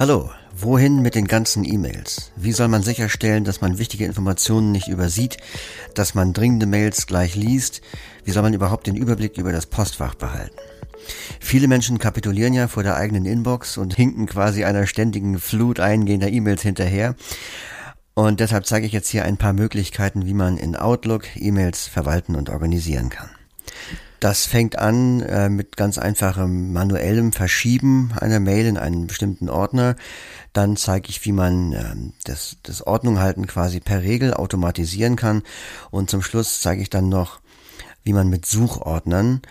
Hallo, wohin mit den ganzen E-Mails? Wie soll man sicherstellen, dass man wichtige Informationen nicht übersieht, dass man dringende Mails gleich liest? Wie soll man überhaupt den Überblick über das Postfach behalten? Viele Menschen kapitulieren ja vor der eigenen Inbox und hinken quasi einer ständigen Flut eingehender E-Mails hinterher. Und deshalb zeige ich jetzt hier ein paar Möglichkeiten, wie man in Outlook E-Mails verwalten und organisieren kann. Das fängt an äh, mit ganz einfachem manuellem Verschieben einer Mail in einen bestimmten Ordner. Dann zeige ich, wie man äh, das, das Ordnung halten quasi per Regel automatisieren kann. Und zum Schluss zeige ich dann noch, wie man mit Suchordnern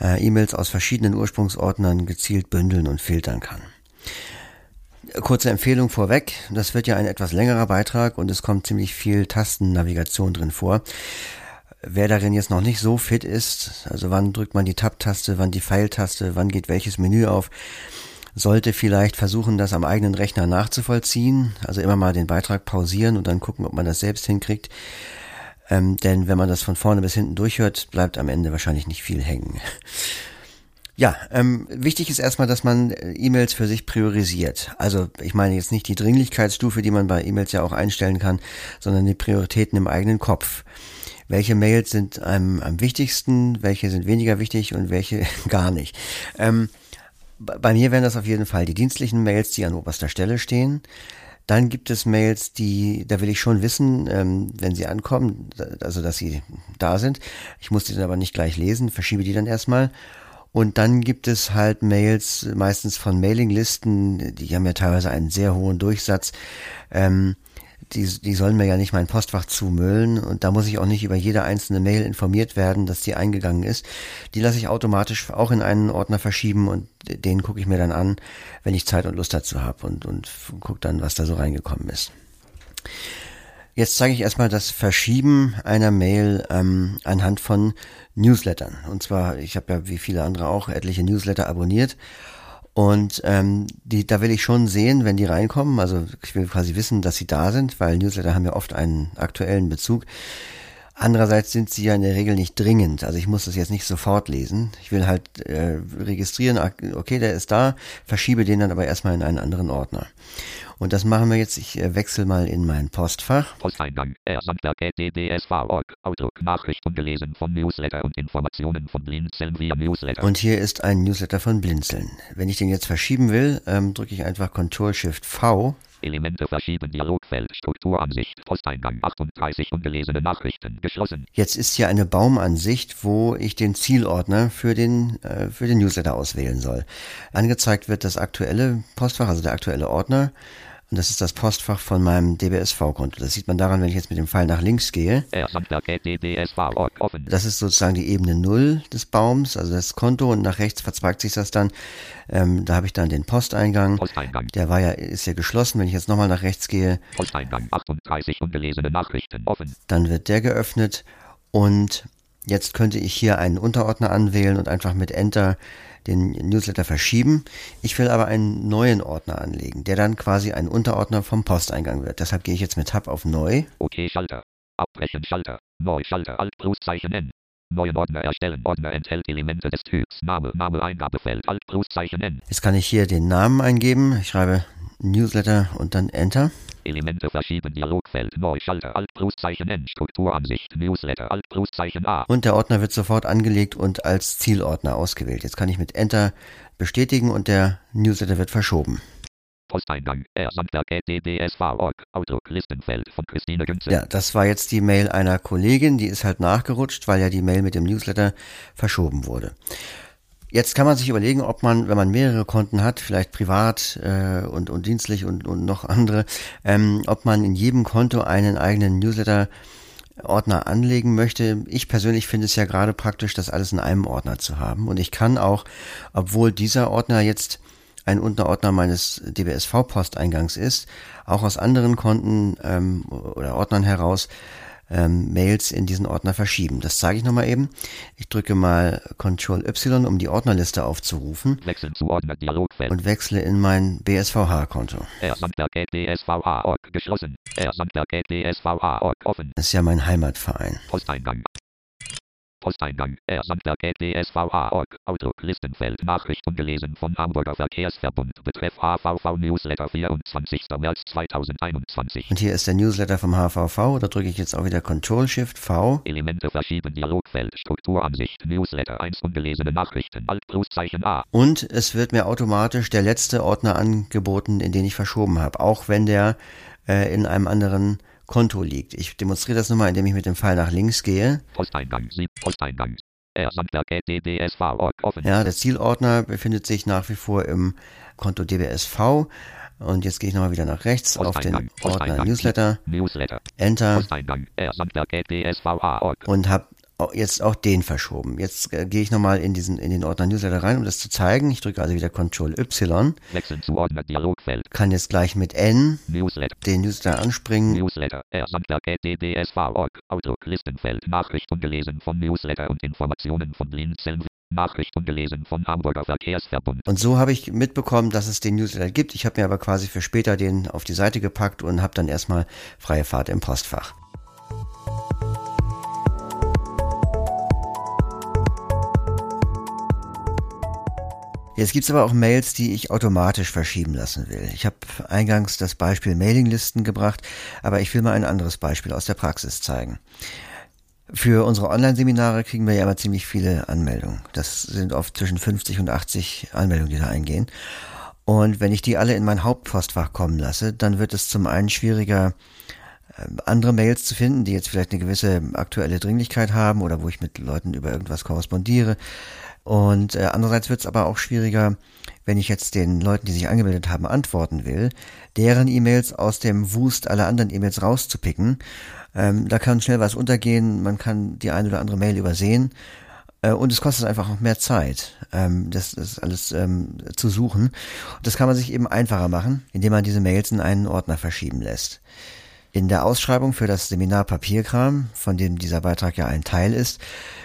äh, E-Mails aus verschiedenen Ursprungsordnern gezielt bündeln und filtern kann. Kurze Empfehlung vorweg, das wird ja ein etwas längerer Beitrag und es kommt ziemlich viel Tastennavigation drin vor. Wer darin jetzt noch nicht so fit ist, also wann drückt man die Tab-Taste, wann die Pfeiltaste, wann geht welches Menü auf, sollte vielleicht versuchen, das am eigenen Rechner nachzuvollziehen. Also immer mal den Beitrag pausieren und dann gucken, ob man das selbst hinkriegt. Ähm, denn wenn man das von vorne bis hinten durchhört, bleibt am Ende wahrscheinlich nicht viel hängen. Ja, ähm, wichtig ist erstmal, dass man äh, E-Mails für sich priorisiert. Also ich meine jetzt nicht die Dringlichkeitsstufe, die man bei E-Mails ja auch einstellen kann, sondern die Prioritäten im eigenen Kopf welche Mails sind einem am wichtigsten, welche sind weniger wichtig und welche gar nicht. Ähm, bei mir wären das auf jeden Fall die dienstlichen Mails, die an oberster Stelle stehen. Dann gibt es Mails, die, da will ich schon wissen, ähm, wenn sie ankommen, also dass sie da sind. Ich muss die dann aber nicht gleich lesen, verschiebe die dann erstmal. Und dann gibt es halt Mails, meistens von Mailinglisten, die haben ja teilweise einen sehr hohen Durchsatz. Ähm, die, die sollen mir ja nicht mein Postfach zumüllen und da muss ich auch nicht über jede einzelne Mail informiert werden, dass die eingegangen ist. Die lasse ich automatisch auch in einen Ordner verschieben und den gucke ich mir dann an, wenn ich Zeit und Lust dazu habe und, und gucke dann, was da so reingekommen ist. Jetzt zeige ich erstmal das Verschieben einer Mail ähm, anhand von Newslettern. Und zwar, ich habe ja wie viele andere auch etliche Newsletter abonniert und ähm, die, da will ich schon sehen, wenn die reinkommen. Also ich will quasi wissen, dass sie da sind, weil Newsletter haben ja oft einen aktuellen Bezug. Andererseits sind sie ja in der Regel nicht dringend. Also ich muss das jetzt nicht sofort lesen. Ich will halt äh, registrieren, okay, der ist da, verschiebe den dann aber erstmal in einen anderen Ordner. Und das machen wir jetzt. Ich äh, wechsle mal in mein Postfach. Posteingang. dsv.org. Outlook. Nachrichten gelesen von Newsletter und Informationen von Blinzeln via Newsletter. Und hier ist ein Newsletter von Blinzeln. Wenn ich den jetzt verschieben will, ähm, drücke ich einfach Ctrl Shift V. Elemente verschieben, Dialogfeld, Strukturansicht, Posteingang 38 ungelesene Nachrichten, geschlossen. Jetzt ist hier eine Baumansicht, wo ich den Zielordner für den, äh, für den Newsletter auswählen soll. Angezeigt wird das aktuelle Postfach, also der aktuelle Ordner. Und das ist das Postfach von meinem DBSV-Konto. Das sieht man daran, wenn ich jetzt mit dem Pfeil nach links gehe. Das ist sozusagen die Ebene Null des Baums, also das Konto und nach rechts verzweigt sich das dann. Ähm, da habe ich dann den Posteingang. Posteingang. Der war ja, ist ja geschlossen. Wenn ich jetzt nochmal nach rechts gehe. Posteingang 38 ungelesene Nachrichten offen. Dann wird der geöffnet und jetzt könnte ich hier einen Unterordner anwählen und einfach mit Enter den Newsletter verschieben. Ich will aber einen neuen Ordner anlegen, der dann quasi ein Unterordner vom Posteingang wird. Deshalb gehe ich jetzt mit Tab auf Neu. Okay, Schalter. Abbrechen, Schalter. Neu, Schalter. Alt, Pluszeichen N. Neuen Ordner erstellen. Ordner enthält Elemente des Typs. Name, Name, Eingabefeld. Alt, Pluszeichen N. Jetzt kann ich hier den Namen eingeben. Ich schreibe Newsletter und dann Enter. Elemente verschieben, Dialogfeld, Neuschalter, Alt Pluszeichen N, Strukturansicht, Newsletter, Alt Pluszeichen A. Und der Ordner wird sofort angelegt und als Zielordner ausgewählt. Jetzt kann ich mit Enter bestätigen und der Newsletter wird verschoben. Posteingang, dsv.org, Outlook, Listenfeld von Christine Günze. Ja, das war jetzt die Mail einer Kollegin, die ist halt nachgerutscht, weil ja die Mail mit dem Newsletter verschoben wurde. Jetzt kann man sich überlegen, ob man, wenn man mehrere Konten hat, vielleicht privat äh, und, und dienstlich und, und noch andere, ähm, ob man in jedem Konto einen eigenen Newsletter Ordner anlegen möchte. Ich persönlich finde es ja gerade praktisch, das alles in einem Ordner zu haben. Und ich kann auch, obwohl dieser Ordner jetzt ein Unterordner meines DBSV-Posteingangs ist, auch aus anderen Konten ähm, oder Ordnern heraus ähm, Mails in diesen Ordner verschieben. Das zeige ich nochmal eben. Ich drücke mal Ctrl Y, um die Ordnerliste aufzurufen. Wechseln zu Ordner Dialogfeld. Und wechsle in mein BSVH-Konto. geschlossen. offen. Das ist ja mein Heimatverein. Posteingang. Posteingang. R. Sandberg DSVA.org. Outlook Listenfeld. Nachricht ungelesen von Hamburger Verkehrsverbund. Betreff HVV Newsletter 24. März 2021. Und hier ist der Newsletter vom HVV. Da drücke ich jetzt auch wieder Ctrl Shift V. Elemente verschieben. Dialogfeld. Strukturansicht. Newsletter 1. Ungelesene Nachrichten. Alt Pluszeichen A. Und es wird mir automatisch der letzte Ordner angeboten, in den ich verschoben habe. Auch wenn der äh, in einem anderen Konto liegt. Ich demonstriere das nochmal, indem ich mit dem Pfeil nach links gehe. Posteingang. Sie. Posteingang. Offen. Ja, der Zielordner befindet sich nach wie vor im Konto DBSV. Und jetzt gehe ich nochmal wieder nach rechts auf den. Ordner. Newsletter, Newsletter. Enter. Sandberg DSVA.org. und habe jetzt auch den verschoben. Jetzt äh, gehe ich nochmal in diesen in den Ordner Newsletter rein, um das zu zeigen. Ich drücke also wieder Ctrl Y, Wechseln zu Ordner. Dialogfeld. kann jetzt gleich mit N Newsletter. den Newsletter anspringen Newsletter. R. Sandberg DBSV.org. Outlook Listenfeld. Nachricht ungelesen von Newsletter und Informationen von Blinzeln. Nachricht ungelesen von Hamburger Verkehrsverbund. Und so habe ich mitbekommen, dass es den Newsletter gibt. Ich habe mir aber quasi für später den auf die Seite gepackt und habe dann erstmal freie Fahrt im Postfach. Jetzt gibt's aber auch Mails, die ich automatisch verschieben lassen will. Ich habe eingangs das Beispiel Mailinglisten gebracht, aber ich will mal ein anderes Beispiel aus der Praxis zeigen. Für unsere Online-Seminare kriegen wir ja immer ziemlich viele Anmeldungen. Das sind oft zwischen 50 und 80 Anmeldungen, die da eingehen. Und wenn ich die alle in mein Hauptpostfach kommen lasse, dann wird es zum einen schwieriger, äh, andere Mails zu finden, die jetzt vielleicht eine gewisse aktuelle Dringlichkeit haben oder wo ich mit Leuten über irgendwas korrespondiere. Und äh, andererseits wird es aber auch schwieriger, wenn ich jetzt den Leuten, die sich angemeldet haben, antworten will, deren E-Mails aus dem Wust aller anderen E-Mails rauszupicken. Ähm, da kann schnell was untergehen, man kann die eine oder andere Mail übersehen äh, und es kostet einfach auch mehr Zeit, ähm, das, das alles ähm, zu suchen. Und das kann man sich eben einfacher machen, indem man diese Mails in einen Ordner verschieben lässt. In der Ausschreibung für das Seminar Papierkram, von dem dieser Beitrag ja ein Teil ist,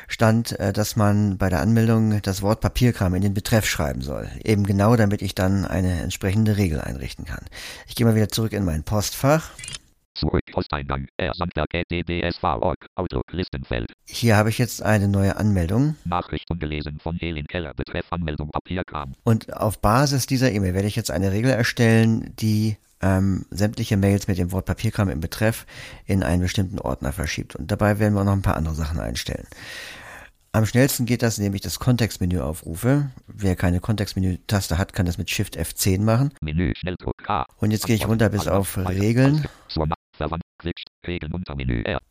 stand, äh, dass man bei der Anmeldung das Wort Papierkram in den Betreff schreiben soll. Eben genau, damit ich dann eine entsprechende Regel einrichten kann. Ich gehe mal wieder zurück in mein Postfach. Zurück. Posteingang. Sandberg DBSV.org. Outlook Listenfeld. Hier habe ich jetzt eine neue Anmeldung Nachricht ungelesen von Helin Keller. Betreff Anmeldung Papierkram. und auf Basis dieser E-Mail werde ich jetzt eine Regel erstellen, die ähm, sämtliche Mails mit dem Wort Papierkram im Betreff in einen bestimmten Ordner verschiebt. Und dabei werden wir noch ein paar andere Sachen einstellen. Am schnellsten geht das, indem ich das Kontextmenü aufrufe. Wer keine Kontextmenü-Taste hat, kann das mit Shift F10 machen. Menü. Und jetzt gehe ich runter bis auf. Regeln.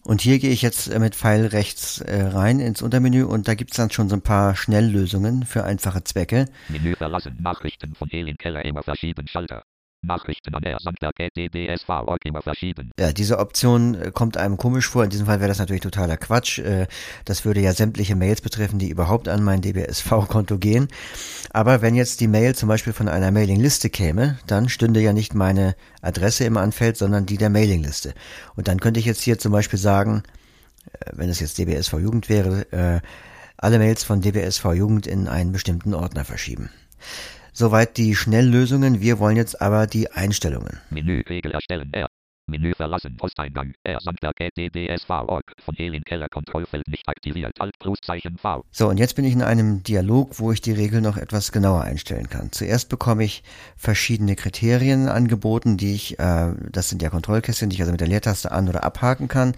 Und hier gehe ich jetzt äh, mit Pfeil rechts äh, rein ins Untermenü und da gibt's dann schon so ein paar Schnelllösungen für einfache Zwecke. Menü verlassen. Nachrichten von Helin Keller immer verschieben. Schalter. Nachrichten an R. Sandberg DBSV.org immer verschieben. Ja, diese Option äh, kommt einem komisch vor. In diesem Fall wäre das natürlich totaler Quatsch. Äh, Das würde ja sämtliche Mails betreffen, die überhaupt an mein DBSV-Konto gehen. Aber wenn jetzt die Mail zum Beispiel von einer Mailingliste käme, dann stünde ja nicht meine Adresse im Anfeld, sondern die der Mailingliste. Und dann könnte ich jetzt hier zum Beispiel sagen, äh, wenn es jetzt DBSV Jugend wäre, alle Mails von DBSV Jugend in einen bestimmten Ordner verschieben. Soweit die Schnelllösungen. Wir wollen jetzt aber die Einstellungen. Menü. Regel erstellen. R. Menü verlassen. Posteingang. R. Sandberg DBSV.org. Von Helin Keller. Kontrollfeld nicht aktiviert. Alt Pluszeichen V. So, und jetzt bin ich in einem Dialog, wo ich die Regel noch etwas genauer einstellen kann. Zuerst bekomme ich verschiedene Kriterien angeboten, die ich, äh, das sind ja Kontrollkästchen, die ich also mit der Leertaste an- oder abhaken kann.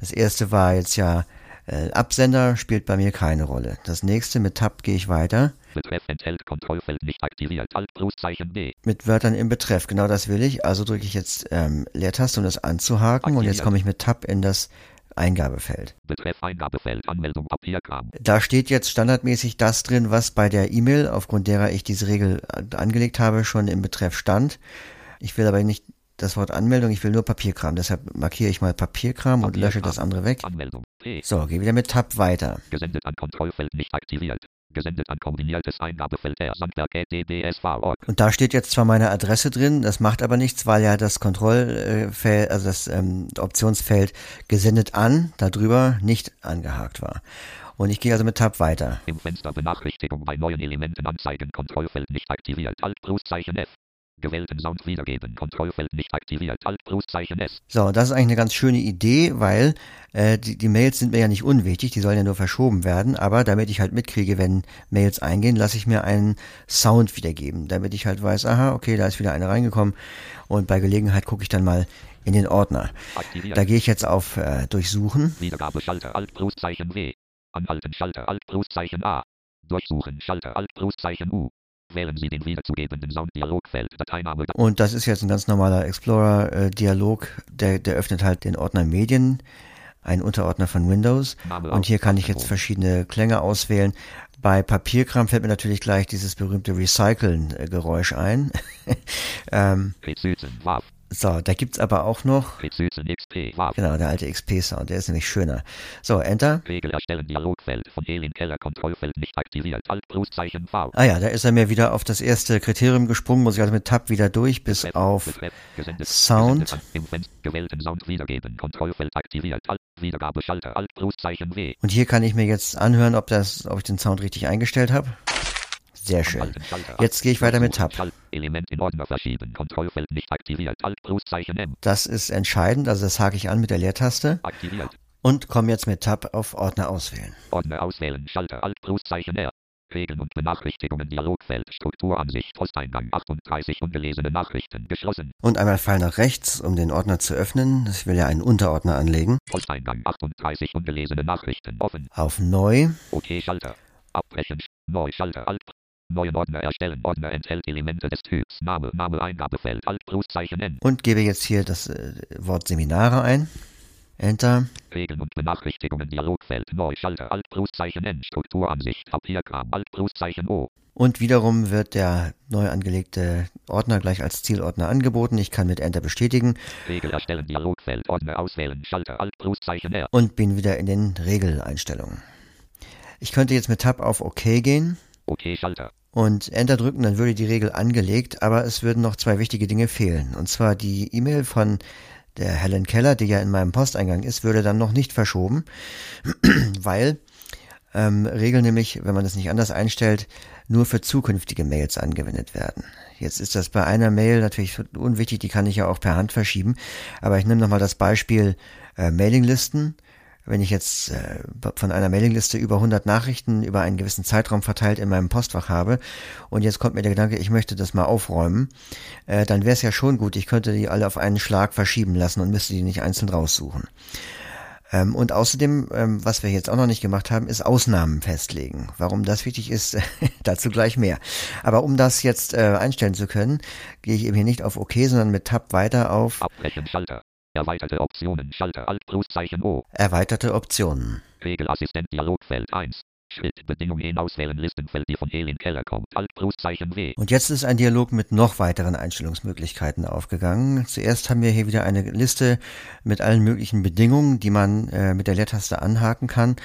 Das erste war jetzt ja äh, Absender, spielt bei mir keine Rolle. Das nächste mit Tab gehe ich weiter. Betreff enthält Kontrollfeld nicht aktiviert. Alt Pluszeichen D. Mit Wörtern im Betreff, genau das will ich. Also drücke ich jetzt ähm, Leertaste, um das anzuhaken. Und jetzt Aktiviert. komme ich mit Tab in das Eingabefeld. Betreff Eingabefeld. Anmeldung Papierkram. Da steht jetzt standardmäßig das drin, was bei der E-Mail, aufgrund derer ich diese Regel äh, angelegt habe, schon im Betreff stand. Ich will aber nicht das Wort Anmeldung, ich will nur Papierkram. Deshalb markiere ich mal Papierkram und lösche das andere weg. Anmeldung. P. So, gehe wieder mit Tab weiter. Gesendet an Kontrollfeld nicht aktiviert. Gesendet an kombiniertes Eingabefeld R. Sandberg DBSV.org. Und da steht jetzt zwar meine Adresse drin, das macht aber nichts, weil ja das Kontrollfeld, also das ähm, Optionsfeld gesendet an, darüber nicht angehakt war. Und ich gehe also mit Tab weiter. Im Fenster Benachrichtigung bei neuen Elementen anzeigen. Kontrollfeld nicht aktiviert. Alt F. Gewählten Sound wiedergeben. Kontrollfeld nicht aktiviert. Alt Pluszeichen S. So, das ist eigentlich eine ganz schöne Idee, weil äh, die, die Mails sind mir ja nicht unwichtig, die sollen ja nur verschoben werden, aber damit ich halt mitkriege, wenn Mails eingehen, lasse ich mir einen Sound wiedergeben, damit ich halt weiß, aha, okay, da ist wieder eine reingekommen und bei Gelegenheit gucke ich dann mal in den Ordner. Aktiviert. Da gehe ich jetzt auf äh, Durchsuchen. Wiedergabe Schalter Alt Pluszeichen W. Anhalten Schalter Alt Pluszeichen A. Durchsuchen Schalter Alt Pluszeichen U. Wählen Sie den wiederzugebenden Sound-Dialogfeld. Dateiname. Und das ist jetzt ein ganz normaler Explorer-Dialog, der, der öffnet halt den Ordner Medien, ein Unterordner von Windows. Und hier kann ich jetzt verschiedene Klänge auswählen. Bei Papierkram fällt mir natürlich gleich dieses berühmte Recyceln-Geräusch ein. ähm. So, da gibt's aber auch noch, XP genau, der alte XP-Sound, der ist nämlich schöner. So, Enter. Regel erstellen Dialogfeld von Elin Keller Kontrollfeld nicht aktiviert. Alt Pluszeichen V. Ah ja, da ist er mir wieder auf das erste Kriterium gesprungen, muss ich also mit Tab wieder durch bis Betreff, auf Betreff, gesendet, Sound. gesendet im Fenster, gewählten Sound wiedergeben. Kontrollfeld aktiviert. Alt, Wiedergabe Schalter Alt Pluszeichen W. Und hier kann ich mir jetzt anhören, ob das, ob ich den Sound richtig eingestellt habe. Sehr schön. Jetzt gehe ich weiter mit Tab. Das ist entscheidend, also das hake ich an mit der Leertaste Aktiviert. und komme jetzt mit Tab auf Ordner auswählen. Ordner auswählen. Schalter Alt R. Regeln und Benachrichtigungen Dialogfeld. Strukturansicht. Posteingang 38 ungelesene Nachrichten. Geschlossen. Und einmal Pfeil nach rechts, um den Ordner zu öffnen. Ich will ja einen Unterordner anlegen. Posteingang 38 ungelesene Nachrichten. Offen. Auf Neu. OK Schalter. Abbrechen. Neu Schalter Alt. Neuen Ordner erstellen. Ordner enthält Elemente des Typs. Name. Name Eingabefeld. Alt Pluszeichen N. Und gebe jetzt hier das äh, Wort Seminare ein. Enter. Regeln und Benachrichtigungen Dialogfeld. Neu Schalter Alt Pluszeichen N. Strukturansicht. Papierkram Alt Pluszeichen O. Und wiederum wird der neu angelegte Ordner gleich als Zielordner angeboten. Ich kann mit Enter bestätigen Regel erstellen Dialogfeld. Ordner auswählen. Schalter Alt Pluszeichen R. und bin wieder in den Regeleinstellungen. Ich könnte jetzt mit Tab auf OK gehen OK Schalter. und Enter drücken, dann würde die Regel angelegt, aber es würden noch zwei wichtige Dinge fehlen. Und zwar die E-Mail von der Helen Keller, die ja in meinem Posteingang ist, würde dann noch nicht verschoben, weil ähm, Regeln nämlich, wenn man das nicht anders einstellt, nur für zukünftige Mails angewendet werden. Jetzt ist das bei einer Mail natürlich unwichtig, die kann ich ja auch per Hand verschieben, aber ich nehme nochmal das Beispiel äh, Mailinglisten. Wenn ich jetzt äh, von einer Mailingliste über 100 Nachrichten über einen gewissen Zeitraum verteilt in meinem Postfach habe und jetzt kommt mir der Gedanke, ich möchte das mal aufräumen, äh, dann wäre es ja schon gut, ich könnte die alle auf einen Schlag verschieben lassen und müsste die nicht einzeln raussuchen. Ähm, und außerdem, ähm, was wir jetzt auch noch nicht gemacht haben, ist Ausnahmen festlegen. Warum das wichtig ist, dazu gleich mehr. Aber um das jetzt äh, einstellen zu können, gehe ich eben hier nicht auf OK, sondern mit Tab weiter auf Abbrechen Schalter. Erweiterte Optionen Schalter Alt Pluszeichen O. erweiterte Optionen. Regelassistent Dialogfeld 1. Schritt Bedingungen auswählen Listenfeld die von Elin Keller kommt. Alt Pluszeichen W. Und jetzt ist ein Dialog mit noch weiteren Einstellungsmöglichkeiten aufgegangen. Zuerst haben wir hier wieder eine Liste mit allen möglichen Bedingungen, die man äh, mit der Leertaste anhaken kann.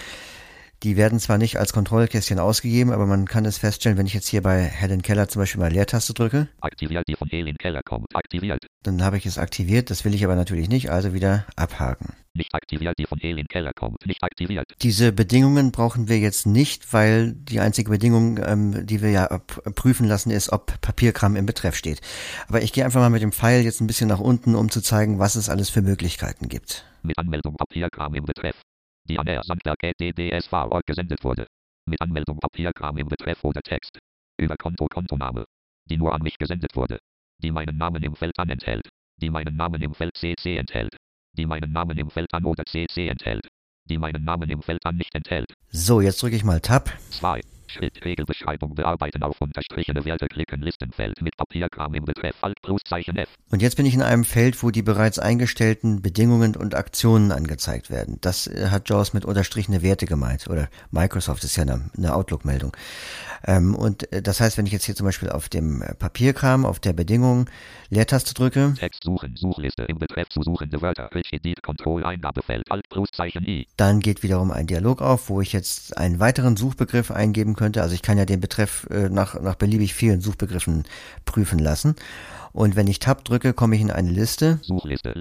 Die werden zwar nicht als Kontrollkästchen ausgegeben, aber man kann es feststellen, wenn ich jetzt hier bei Helen Keller zum Beispiel mal Leertaste drücke, Aktiviert die von Elin Keller kommt. Aktiviert. dann habe ich es aktiviert. Das will ich aber natürlich nicht, also wieder abhaken. Nicht aktiviert die von Elin Keller kommt. Nicht aktiviert. Diese Bedingungen brauchen wir jetzt nicht, weil die einzige Bedingung, ähm, die wir ja prüfen lassen, ist, ob Papierkram im Betreff steht. Aber ich gehe einfach mal mit dem Pfeil jetzt ein bisschen nach unten, um zu zeigen, was es alles für Möglichkeiten gibt. Mit Anmeldung Papierkram im Betreff. Die an der Sandberg.dbsv gesendet wurde. Mit Anmeldung Papierkram im Betreff oder Text. Über Konto Kontoname. Die nur an mich gesendet wurde. Die meinen Namen im Feld an enthält. Die meinen Namen im Feld CC enthält. Die meinen Namen im Feld an oder CC enthält. Die meinen Namen im Feld an nicht enthält. So, jetzt drücke ich mal Tab 2. Schritt Regelbeschreibung bearbeiten auf unterstrichene Werte klicken Listenfeld mit Papierkram im Betreff Alt Pluszeichen F. und jetzt bin ich in einem Feld, wo die bereits eingestellten Bedingungen und Aktionen angezeigt werden. Das äh, hat JAWS mit unterstrichene Werte gemeint oder Microsoft ist ja eine, eine Outlook-Meldung. Ähm, und äh, das heißt, wenn ich jetzt hier zum Beispiel auf dem äh, Papierkram, auf der Bedingung Leertaste drücke, Text suchen Suchliste im Betreff zu suchende Wörter Edit Control Eingabefeld Alt Pluszeichen I. Dann geht wiederum ein Dialog auf, wo ich jetzt einen weiteren Suchbegriff eingeben könnte. Also ich kann ja den Betreff äh, nach, nach beliebig vielen Suchbegriffen prüfen lassen. Und wenn ich Tab drücke, komme ich in eine Liste, Suchliste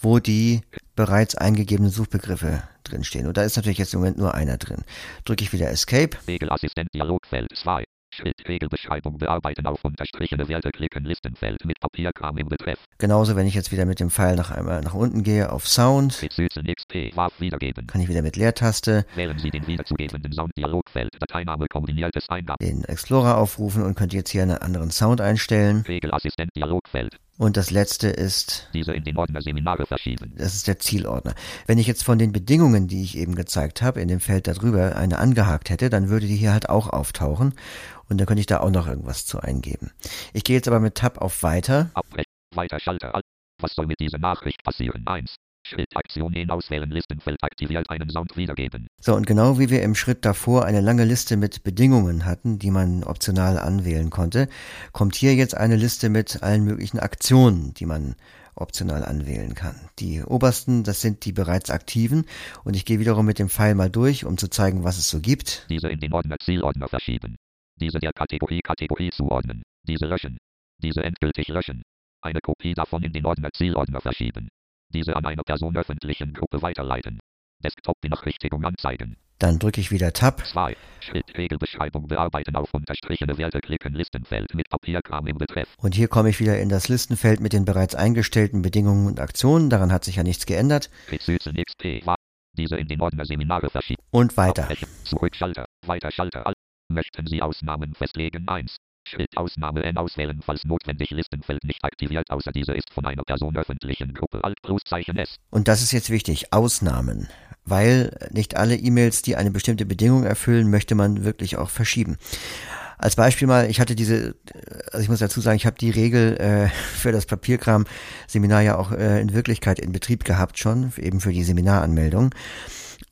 wo die bereits eingegebenen Suchbegriffe drinstehen. Und da ist natürlich jetzt im Moment nur einer drin. Drücke ich wieder Escape Regelassistent Dialogfeld 2. Schritt Regelbeschreibung bearbeiten auf unterstrichene Werte klicken Listenfeld mit Papierkram im Betreff. Genauso, wenn ich jetzt wieder mit dem Pfeil nach einmal nach unten gehe auf Sound, XP wiedergeben. kann ich wieder mit Leertaste Wählen Sie den wiederzugebenden Sounddialogfeld Dateiname kombiniertes den Explorer aufrufen und könnte jetzt hier einen anderen Sound einstellen. Regelassistent Dialogfeld. Und das letzte ist Diese in den Ordner Seminare verschieben. Das ist der Zielordner. Wenn ich jetzt von den Bedingungen, die ich eben gezeigt habe, in dem Feld darüber eine angehakt hätte, dann würde die hier halt auch auftauchen und dann könnte ich da auch noch irgendwas zu eingeben. Ich gehe jetzt aber mit Tab auf Weiter Abbrechen. Weiter Schalter. Alt. Was soll mit dieser Nachricht passieren? 1. Schritt Aktion in Auswählen Listenfeld aktiviert einen Sound wiedergeben. So, und genau wie wir im Schritt davor eine lange Liste mit Bedingungen hatten, die man optional anwählen konnte, kommt hier jetzt eine Liste mit allen möglichen Aktionen, die man optional anwählen kann. Die obersten, das sind die bereits aktiven und ich gehe wiederum mit dem Pfeil mal durch, um zu zeigen, was es so gibt. Diese in den Ordner Zielordner verschieben. Diese der Kategorie Kategorie zuordnen. Diese löschen. Diese endgültig löschen. Eine Kopie davon in den Ordner Zielordner verschieben. Diese an eine Person öffentlichen Gruppe weiterleiten. Desktop-Benachrichtigung anzeigen. Dann drücke ich wieder Tab 2. Schritt Regelbeschreibung bearbeiten auf unterstrichene Werte klicken Listenfeld mit Papierkram im Betreff. und hier komme ich wieder in das Listenfeld mit den bereits eingestellten Bedingungen und Aktionen. Daran hat sich ja nichts geändert. Süßen XP. Diese in den Ordner Seminare verschieben. Und weiter. Abbrechen. Zurückschalter. Weiter Schalter. Möchten Sie Ausnahmen festlegen? 1. Schritt Ausnahme N auswählen, falls notwendig Listenfeld nicht aktiviert, außer diese ist von einer Person öffentlichen Gruppe. Alt Pluszeichen S. Und das ist jetzt wichtig, Ausnahmen. Weil nicht alle E-Mails, die eine bestimmte Bedingung erfüllen, möchte man wirklich auch verschieben. Als Beispiel mal, ich hatte diese, also ich muss dazu sagen, ich habe die Regel äh, für das Papierkram-Seminar ja auch äh, in Wirklichkeit in Betrieb gehabt schon, eben für die Seminaranmeldung.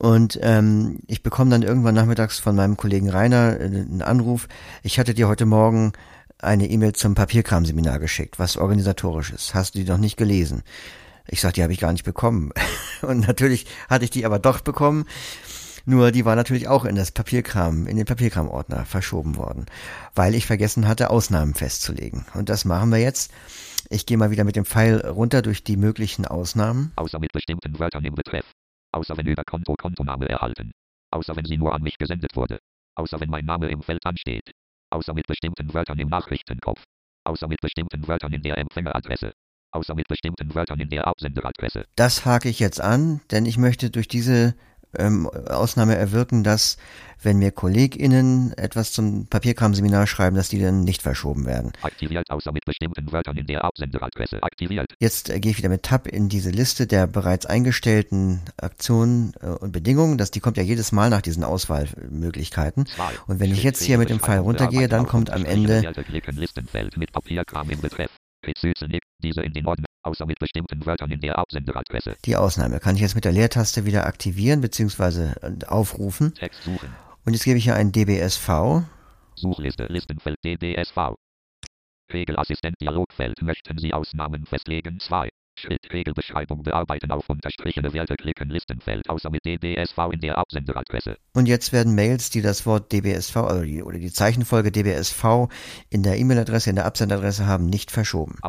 Und ähm, ich bekomme dann irgendwann nachmittags von meinem Kollegen Rainer äh, einen Anruf, ich hatte dir heute Morgen eine E-Mail zum Papierkram-Seminar geschickt, was organisatorisch ist. Hast du die noch nicht gelesen? Ich sagte, die habe ich gar nicht bekommen. Und natürlich hatte ich die aber doch bekommen. Nur die war natürlich auch in das Papierkram, in den Papierkram-Ordner verschoben worden, weil ich vergessen hatte, Ausnahmen festzulegen. Und das machen wir jetzt. Ich gehe mal wieder mit dem Pfeil runter durch die möglichen Ausnahmen. Außer mit bestimmten Wörtern im Betreff. Außer wenn über Konto Kontoname erhalten. Außer wenn sie nur an mich gesendet wurde. Außer wenn mein Name im Feld ansteht. Außer mit bestimmten Wörtern im Nachrichtenkopf. Außer mit bestimmten Wörtern in der Empfängeradresse. Außer mit bestimmten Wörtern in der Absenderadresse. Das hake ich jetzt an, denn ich möchte durch diese ähm, Ausnahme erwirken, dass wenn mir KollegInnen etwas zum Papierkram-Seminar schreiben, dass die dann nicht verschoben werden. Aktiviert außer mit bestimmten Wörtern in der Absenderadresse. Aktiviert. Jetzt äh, gehe ich wieder mit Tab in diese Liste der bereits eingestellten Aktionen äh, und Bedingungen. Das, die kommt ja jedes Mal nach diesen Auswahlmöglichkeiten. Zwei. Und wenn ich jetzt hier mit dem Pfeil runtergehe, dann bearbeiten kommt am Ende Betreff. Süßen Diese in den Ordner. Außer mit bestimmten Wörtern in der Absenderadresse. die Ausnahme. Kann ich jetzt mit der Leertaste wieder aktivieren bzw. aufrufen. Text suchen. Und jetzt gebe ich hier ein DBSV. Suchliste Listenfeld DBSV. Regelassistent Dialogfeld möchten Sie Ausnahmen festlegen 2. Schritt Regelbeschreibung bearbeiten auf unterstrichene Werte klicken Listenfeld außer mit DBSV in der Absenderadresse. Und jetzt werden Mails, die das Wort DBSV also die, oder die Zeichenfolge DBSV in der E-Mail-Adresse, in der Absenderadresse haben, nicht verschoben.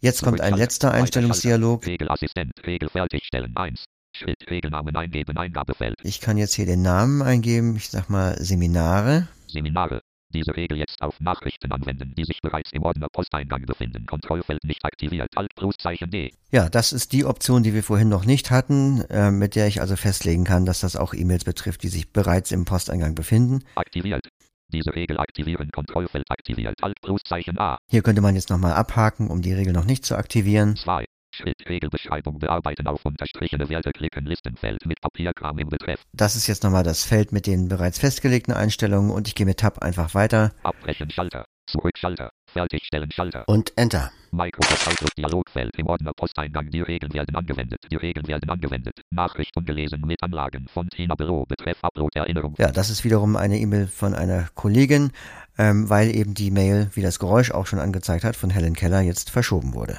Jetzt kommt ein letzter Einstellungsdialog. Regelassistent Regel fertigstellen 1. Schritt Regelnamen eingeben Eingabefeld. Ich kann jetzt hier den Namen eingeben. Ich sag mal Seminare. Seminare. Diese Regel jetzt auf Nachrichten anwenden, die sich bereits im Ordner Posteingang befinden. Kontrollfeld nicht aktiviert. Alt Pluszeichen D. Ja, das ist die Option, die wir vorhin noch nicht hatten, äh, mit der ich also festlegen kann, dass das auch E-Mails betrifft, die sich bereits im Posteingang befinden. Aktiviert. Diese Regel aktivieren. Kontrollfeld aktiviert. Alt Pluszeichen A. Hier könnte man jetzt nochmal abhaken, um die Regel noch nicht zu aktivieren. 2. Schritt Regelbeschreibung bearbeiten auf unterstrichene Werte klicken Listenfeld mit Papierkram im Betreff. Das ist jetzt nochmal das Feld mit den bereits festgelegten Einstellungen und ich gehe mit Tab einfach weiter Abbrechen Schalter. Zurückschalter. Fertigstellen Schalter. und Enter. Microsoft Outlook Dialogfeld im Ordner Posteingang. Die Regeln werden angewendet. Die Regeln werden angewendet. Nachricht ungelesen mit Anlagen von Tina Büro. Betreff Upload Erinnerung. Ja, das ist wiederum eine E-Mail von einer Kollegin, ähm, weil eben die Mail, wie das Geräusch auch schon angezeigt hat, von Helen Keller jetzt verschoben wurde.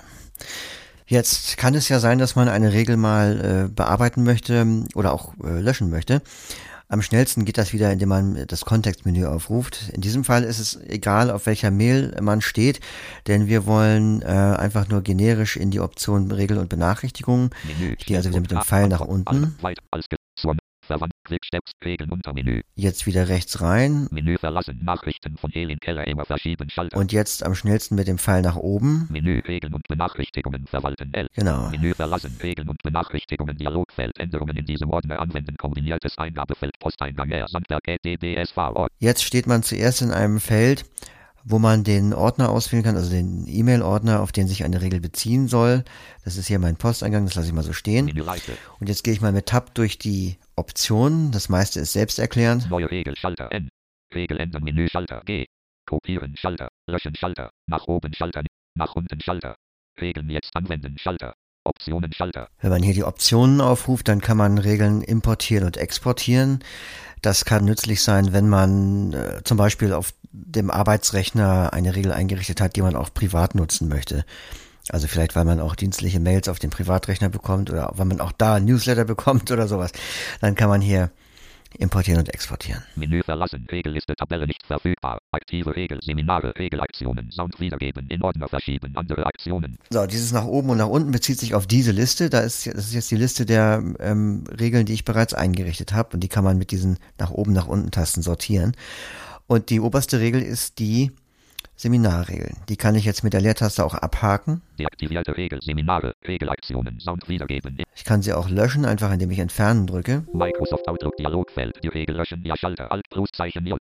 Jetzt kann es ja sein, dass man eine Regel mal äh, bearbeiten möchte oder auch äh, löschen möchte. Am schnellsten geht das wieder, indem man das Kontextmenü aufruft. In diesem Fall ist es egal, auf welcher Mail man steht, denn wir wollen äh, einfach nur generisch in die Option Regel und Benachrichtigungen. Menü. Ich gehe also wieder mit dem Pfeil nach unten. Verwandt. Quick Steps. Regeln unter Menü. Jetzt wieder rechts rein Menü verlassen. Nachrichten von Elin Keller immer verschieben. Schalter. und jetzt am schnellsten mit dem Pfeil nach oben. Menü. Regeln und Benachrichtigungen verwalten. L. Genau. Menü verlassen. Regeln und Benachrichtigungen. Dialogfeld. Änderungen in diesem Ordner anwenden. Kombiniertes Eingabefeld. Posteingang. R. Sandberg. DBSV. Jetzt steht man zuerst in einem Feld, wo man den Ordner auswählen kann, also den E-Mail-Ordner, auf den sich eine Regel beziehen soll. Das ist hier mein Posteingang, das lasse ich mal so stehen. Und jetzt gehe ich mal mit Tab durch die Optionen. Das meiste ist selbsterklärend. Neue Regel. Schalter. N. Regel ändern. Menü. Schalter. G. Kopieren. Schalter. Löschen. Schalter. Nach oben. Schalter. Nach unten. Schalter. Regeln jetzt anwenden. Schalter. Optionen. Schalter. Wenn man hier die Optionen aufruft, dann kann man Regeln importieren und exportieren. Das kann nützlich sein, wenn man äh, zum Beispiel auf dem Arbeitsrechner eine Regel eingerichtet hat, die man auch privat nutzen möchte. Also vielleicht, weil man auch dienstliche Mails auf dem Privatrechner bekommt oder weil man auch da Newsletter bekommt oder sowas. Dann kann man hier importieren und exportieren. Menü verlassen. Regelliste Tabelle nicht verfügbar. Aktive Regel. Seminare. Regelaktionen. Sound wiedergeben. In Ordner verschieben. Andere Aktionen. So, dieses nach oben und nach unten bezieht sich auf diese Liste. Da ist, das ist jetzt die Liste der ähm, Regeln, die ich bereits eingerichtet habe. Und die kann man mit diesen nach oben, nach unten Tasten sortieren. Und die oberste Regel ist die Seminarregeln. Die kann ich jetzt mit der Leertaste auch abhaken. Deaktivierte Regel. Seminare. Regelaktionen. Sound wiedergeben. Ich kann sie auch löschen, einfach indem ich entfernen drücke. Microsoft Outlook Dialogfeld. Die Regel löschen. Ja Schalter. Alt Pluszeichen J.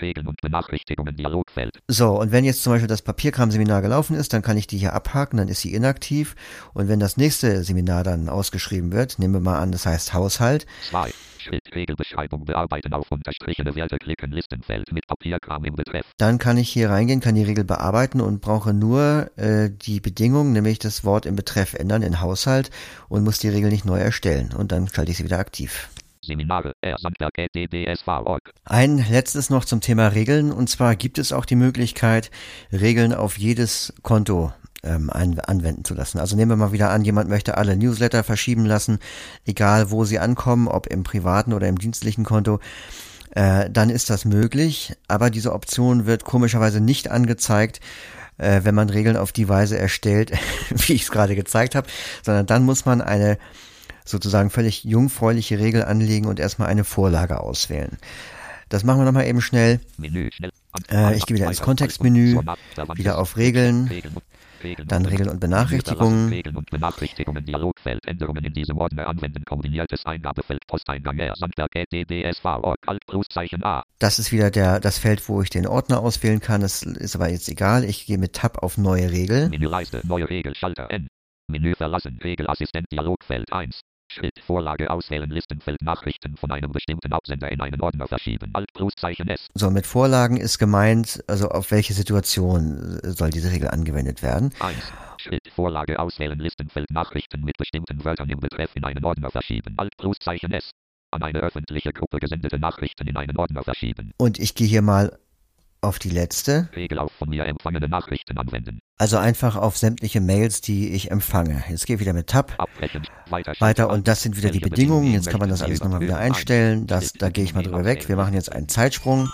Regeln und Benachrichtigungen Dialogfeld. So, und wenn jetzt zum Beispiel das Papierkram-Seminar gelaufen ist, dann kann ich die hier abhaken, dann ist sie inaktiv. Und wenn das nächste Seminar dann ausgeschrieben wird, nehmen wir mal an, das heißt Haushalt, 2. Schritt Regelbeschreibung bearbeiten auf unterstrichene Werte klicken Listenfeld mit Papierkram im Betreff. dann kann ich hier reingehen, kann die Regel bearbeiten und brauche nur äh, die Bedingung, nämlich das Wort im Betreff ändern in Haushalt und muss die Regel nicht neu erstellen. Und dann schalte ich sie wieder aktiv. Seminare. Ein letztes noch zum Thema Regeln. Und zwar gibt es auch die Möglichkeit, Regeln auf jedes Konto ähm, anwenden zu lassen. Also nehmen wir mal wieder an, jemand möchte alle Newsletter verschieben lassen, egal wo sie ankommen, ob im privaten oder im dienstlichen Konto. Äh, dann ist das möglich, aber diese Option wird komischerweise nicht angezeigt, äh, wenn man Regeln auf die Weise erstellt, wie ich es gerade gezeigt habe, sondern dann muss man eine sozusagen völlig jungfräuliche Regel anlegen und erstmal eine Vorlage auswählen. Das machen wir nochmal eben schnell. Äh, ich gehe wieder ins Kontextmenü, wieder auf Regeln, dann Regeln und. Benachrichtigungen. Regeln und Benachrichtigungen Dialogfeld. Änderungen in diesem Ordner anwenden. Kombiniertes Eingabefeld. Posteingang. Sandberg. DBSV. Org. Alt Pluszeichen A. Das ist wieder der, das Feld, wo ich den Ordner auswählen kann. Das ist aber jetzt egal. Ich gehe mit Tab auf neue Regel. Menüleiste. Neue Regel. Schalter N. Menü verlassen. Regelassistent Dialogfeld 1. Schritt Vorlage auswählen Listenfeld Nachrichten von einem bestimmten Absender in einen Ordner verschieben. Alt Pluszeichen S. So, mit Vorlagen ist gemeint, also auf welche Situation soll diese Regel angewendet werden. 1. Schritt Vorlage auswählen Listenfeld Nachrichten mit bestimmten Wörtern im Betreff in einen Ordner verschieben. Alt Pluszeichen S. An eine öffentliche Gruppe gesendete Nachrichten in einen Ordner verschieben. Und ich gehe hier mal auf die letzte. Regel auf von mir empfangene Nachrichten anwenden. Also einfach auf sämtliche Mails, die ich empfange. Jetzt gehe ich wieder mit Tab Abbrechen. Weiter. weiter und das sind wieder die Bedingungen. Jetzt kann man das alles nochmal wieder einstellen. Das, da gehe ich mal drüber weg. Wir machen jetzt einen Zeitsprung.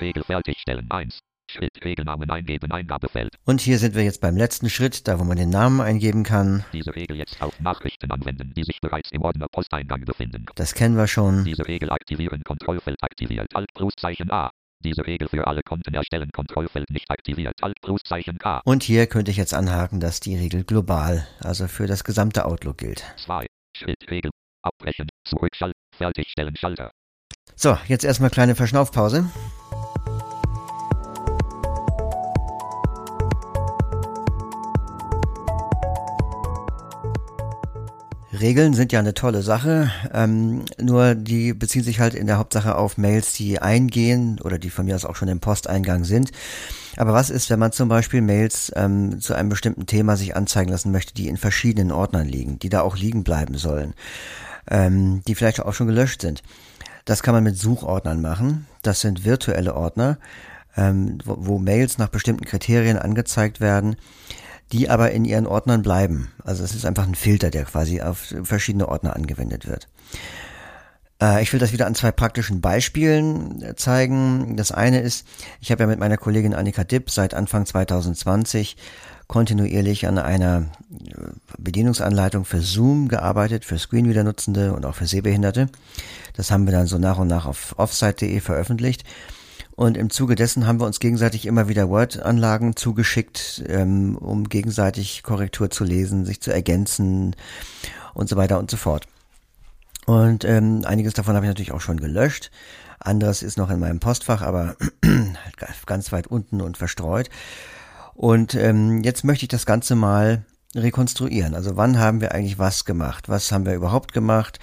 Regel fertigstellen. 1. Schritt Regelnamen eingeben. Eingabefeld. Und hier sind wir jetzt beim letzten Schritt, da wo man den Namen eingeben kann. Diese Regel jetzt auf Nachrichten anwenden, die sich bereits im Ordner Posteingang befinden. Das kennen wir schon. Diese Regel aktivieren. Kontrollfeld aktiviert. Alt Pluszeichen A. Diese Regel für alle Konten erstellen. Kontrollfeld nicht aktiviert. Alt Pluszeichen K. Und hier könnte ich jetzt anhaken, dass die Regel global, also für das gesamte Outlook gilt. 2. Schritt Regel. Abbrechen. Zurückschalten. Fertigstellen. Schalter. So, jetzt erstmal kleine Verschnaufpause. Regeln sind ja eine tolle Sache, ähm, nur die beziehen sich halt in der Hauptsache auf Mails, die eingehen oder die von mir aus auch schon im Posteingang sind. Aber was ist, wenn man zum Beispiel Mails ähm, zu einem bestimmten Thema sich anzeigen lassen möchte, die in verschiedenen Ordnern liegen, die da auch liegen bleiben sollen, ähm, die vielleicht auch schon gelöscht sind? Das kann man mit Suchordnern machen. Das sind virtuelle Ordner, ähm, wo, wo Mails nach bestimmten Kriterien angezeigt werden, die aber in ihren Ordnern bleiben. Also es ist einfach ein Filter, der quasi auf verschiedene Ordner angewendet wird. Äh, ich will das wieder an zwei praktischen Beispielen äh, zeigen. Das eine ist, ich habe ja mit meiner Kollegin Annika Dipp seit Anfang 2020 kontinuierlich an einer äh, Bedienungsanleitung für Zoom gearbeitet, für Screenreader-Nutzende und auch für Sehbehinderte. Das haben wir dann so nach und nach auf offsite.de veröffentlicht. Und im Zuge dessen haben wir uns gegenseitig immer wieder Word-Anlagen zugeschickt, ähm, um gegenseitig Korrektur zu lesen, sich zu ergänzen und so weiter und so fort. Und ähm, einiges davon habe ich natürlich auch schon gelöscht. Anderes ist noch in meinem Postfach, aber ganz weit unten und verstreut. Und ähm, jetzt möchte ich das Ganze mal rekonstruieren. Also wann haben wir eigentlich was gemacht? Was haben wir überhaupt gemacht?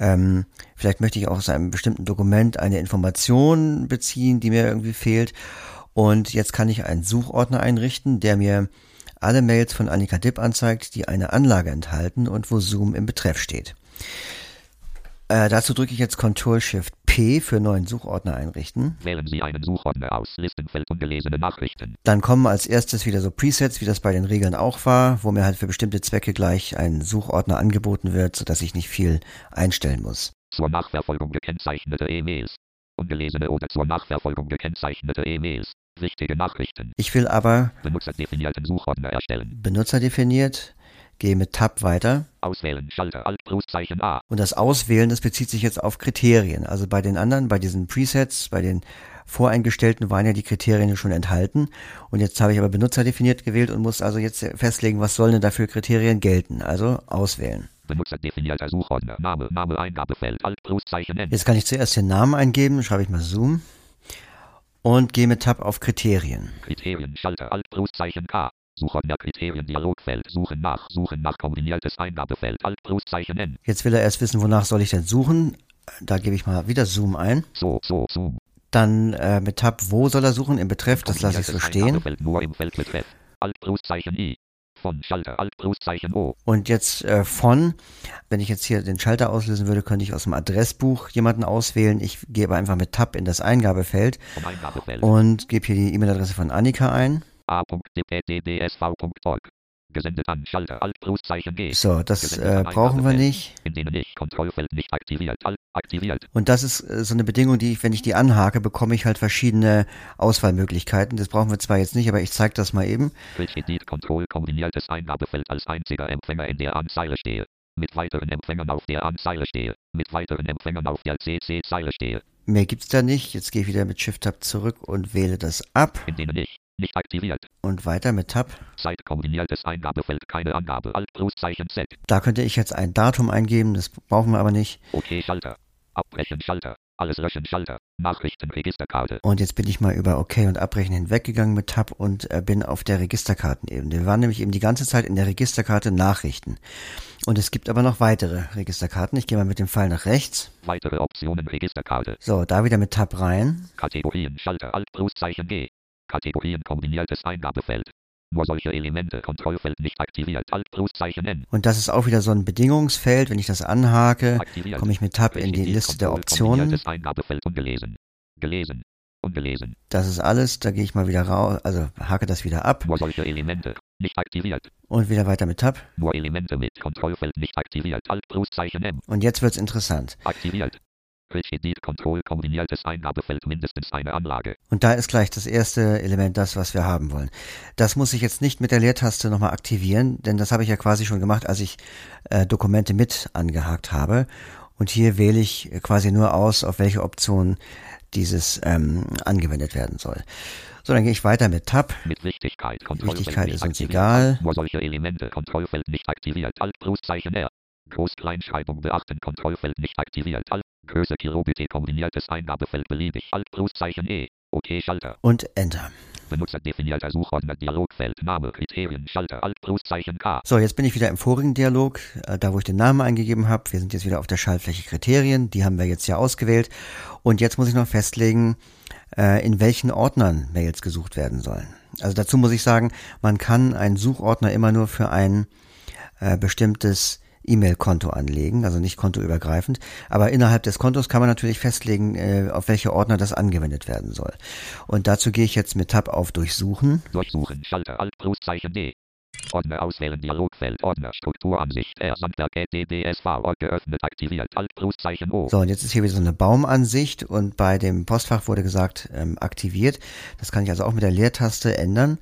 Ähm, vielleicht möchte ich auch aus einem bestimmten Dokument eine Information beziehen, die mir irgendwie fehlt. Und jetzt kann ich einen Suchordner einrichten, der mir alle Mails von Annika Dipp anzeigt, die eine Anlage enthalten und wo Zoom im Betreff steht. Äh, dazu drücke ich jetzt Ctrl Shift P für neuen Suchordner einrichten. Wählen Sie einen Suchordner aus, Listenfeld ungelesene Nachrichten. Dann kommen als erstes wieder so Presets, wie das bei den Regeln auch war, wo mir halt für bestimmte Zwecke gleich ein Suchordner angeboten wird, sodass ich nicht viel einstellen muss. Zur Nachverfolgung gekennzeichnete E-Mails. Ungelesene oder zur Nachverfolgung gekennzeichnete E-Mails. Wichtige Nachrichten. Ich will aber Benutzerdefinierten Suchordner erstellen. benutzerdefiniert gehe mit Tab weiter. Auswählen, Schalter, Alt, Pluszeichen A. Und das Auswählen, das bezieht sich jetzt auf Kriterien. Also bei den anderen, bei diesen Presets, bei den voreingestellten waren ja die Kriterien schon enthalten. Und jetzt habe ich aber Benutzer definiert gewählt und muss also jetzt festlegen, was sollen denn dafür Kriterien gelten. Also auswählen. Benutzerdefinierter Suchordner, Name, Name, Eingabefeld, Alt, Pluszeichen N. Jetzt kann ich zuerst den Namen eingeben, schreibe ich mal Zoom. Und gehe mit Tab auf Kriterien. Kriterien, Schalter, Alt, Pluszeichen K. Suchordner Kriterien Dialogfeld. Suchen nach. Suchen nach kombiniertes Eingabefeld. Alt Pluszeichen N. Jetzt will er erst wissen, wonach soll ich denn suchen. Da gebe ich mal wieder Zoom ein. So, so, Zoom. Dann äh, mit Tab, wo soll er suchen? Im Betreff, das lasse ich so stehen. Nur im Feld Betreff. Alt Pluszeichen I. Von Schalter Alt Pluszeichen O. Und jetzt äh, von, wenn ich jetzt hier den Schalter auslösen würde, könnte ich aus dem Adressbuch jemanden auswählen. Ich gebe einfach mit Tab in das Eingabefeld Eingabefeld. und gebe hier die E-Mail-Adresse von Annika ein. a.dpddsv.org. Gesendet an Schalter Alt Pluszeichen G. So, das äh, brauchen wir nicht. In denen ich Kontrollfeld nicht aktiviert. Alt aktiviert. Und das ist äh, so eine Bedingung, die ich, wenn ich die anhake, bekomme ich halt verschiedene Auswahlmöglichkeiten. Das brauchen wir zwar jetzt nicht, aber ich zeige das mal eben. Edit Control kombiniertes Eingabefeld als einziger Empfänger in der Anzeige stehe. Mit weiteren Empfängern auf der Anzeige stehe. Mit weiteren Empfängern auf der CC-Zeile stehe. Mehr gibt's da nicht. Jetzt gehe ich wieder mit Shift-Tab zurück und wähle das ab. In denen ich nicht aktiviert. Und weiter mit Tab. Zeit kombiniertes Eingabefeld keine Angabe. Alt Pluszeichen Z. Da könnte ich jetzt ein Datum eingeben, das brauchen wir aber nicht. OK Schalter. Abbrechen Schalter. Alles löschen Schalter. Nachrichtenregisterkarte. Und jetzt bin ich mal über OK und Abbrechen hinweggegangen mit Tab und äh, bin auf der Registerkartenebene. Wir waren nämlich eben die ganze Zeit in der Registerkarte Nachrichten. Und es gibt aber noch weitere Registerkarten. Ich gehe mal mit dem Pfeil nach rechts. Weitere Optionen Registerkarte. So, da wieder mit Tab rein. Kategorien Schalter Alt Pluszeichen G. Kategorien kombiniertes Eingabefeld. Nur solche Elemente Kontrollfeld nicht aktiviert. Alt Pluszeichen N. Und das ist auch wieder so ein Bedingungsfeld. Wenn ich das anhake, komme ich mit Tab in die Liste der Optionen. Eingabefeld ungelesen. Gelesen. Ungelesen. Das ist alles. Da gehe ich mal wieder raus, also hake das wieder ab Nur solche Elemente. Nicht aktiviert. und wieder weiter mit Tab. Nur Elemente mit Kontrollfeld nicht aktiviert. Alt Pluszeichen M. Und jetzt wird's interessant. Aktiviert. Kombiniertes Eingabefeld mindestens eine Anlage. Und da ist gleich das erste Element das, was wir haben wollen. Das muss ich jetzt nicht mit der Leertaste nochmal aktivieren, denn das habe ich ja quasi schon gemacht, als ich äh, Dokumente mit angehakt habe. Und hier wähle ich quasi nur aus, auf welche Option dieses ähm, angewendet werden soll. So, dann gehe ich weiter mit Tab. Mit Wichtigkeit. Wichtigkeit ist uns aktiviert. egal. Nur solche Elemente. Kontrollfeld nicht aktiviert. Alt Pluszeichen R. Groß-Kleinschreibung beachten. Kontrollfeld nicht aktiviert. Alt. Größe Kilobit kombiniertes Eingabefeld beliebig. Alt Pluszeichen E. OK Schalter. Und Enter. Benutzerdefinierter Suchordner Dialogfeld. Name. Kriterien. Schalter. Alt Pluszeichen K. So, jetzt bin ich wieder im vorigen Dialog, äh, da wo ich den Namen eingegeben habe. Wir sind jetzt wieder auf der Schaltfläche Kriterien, die haben wir jetzt ja ausgewählt. Und jetzt muss ich noch festlegen, äh, in welchen Ordnern Mails gesucht werden sollen. Also dazu muss ich sagen, man kann einen Suchordner immer nur für ein äh, bestimmtes E-Mail-Konto anlegen, also nicht kontoübergreifend. Aber innerhalb des Kontos kann man natürlich festlegen, äh, auf welche Ordner das angewendet werden soll. Und dazu gehe ich jetzt mit Tab auf Durchsuchen. Durchsuchen. Schalter. Alt Pluszeichen D. Ordner auswählen, Dialogfeld, Ordner, Strukturansicht, R, Sandberg, DDSV, geöffnet, aktiviert, Alt, Pluszeichen O. So, und jetzt ist hier wieder so eine Baumansicht und bei dem Postfach wurde gesagt, ähm, aktiviert. Das kann ich also auch mit der Leertaste ändern.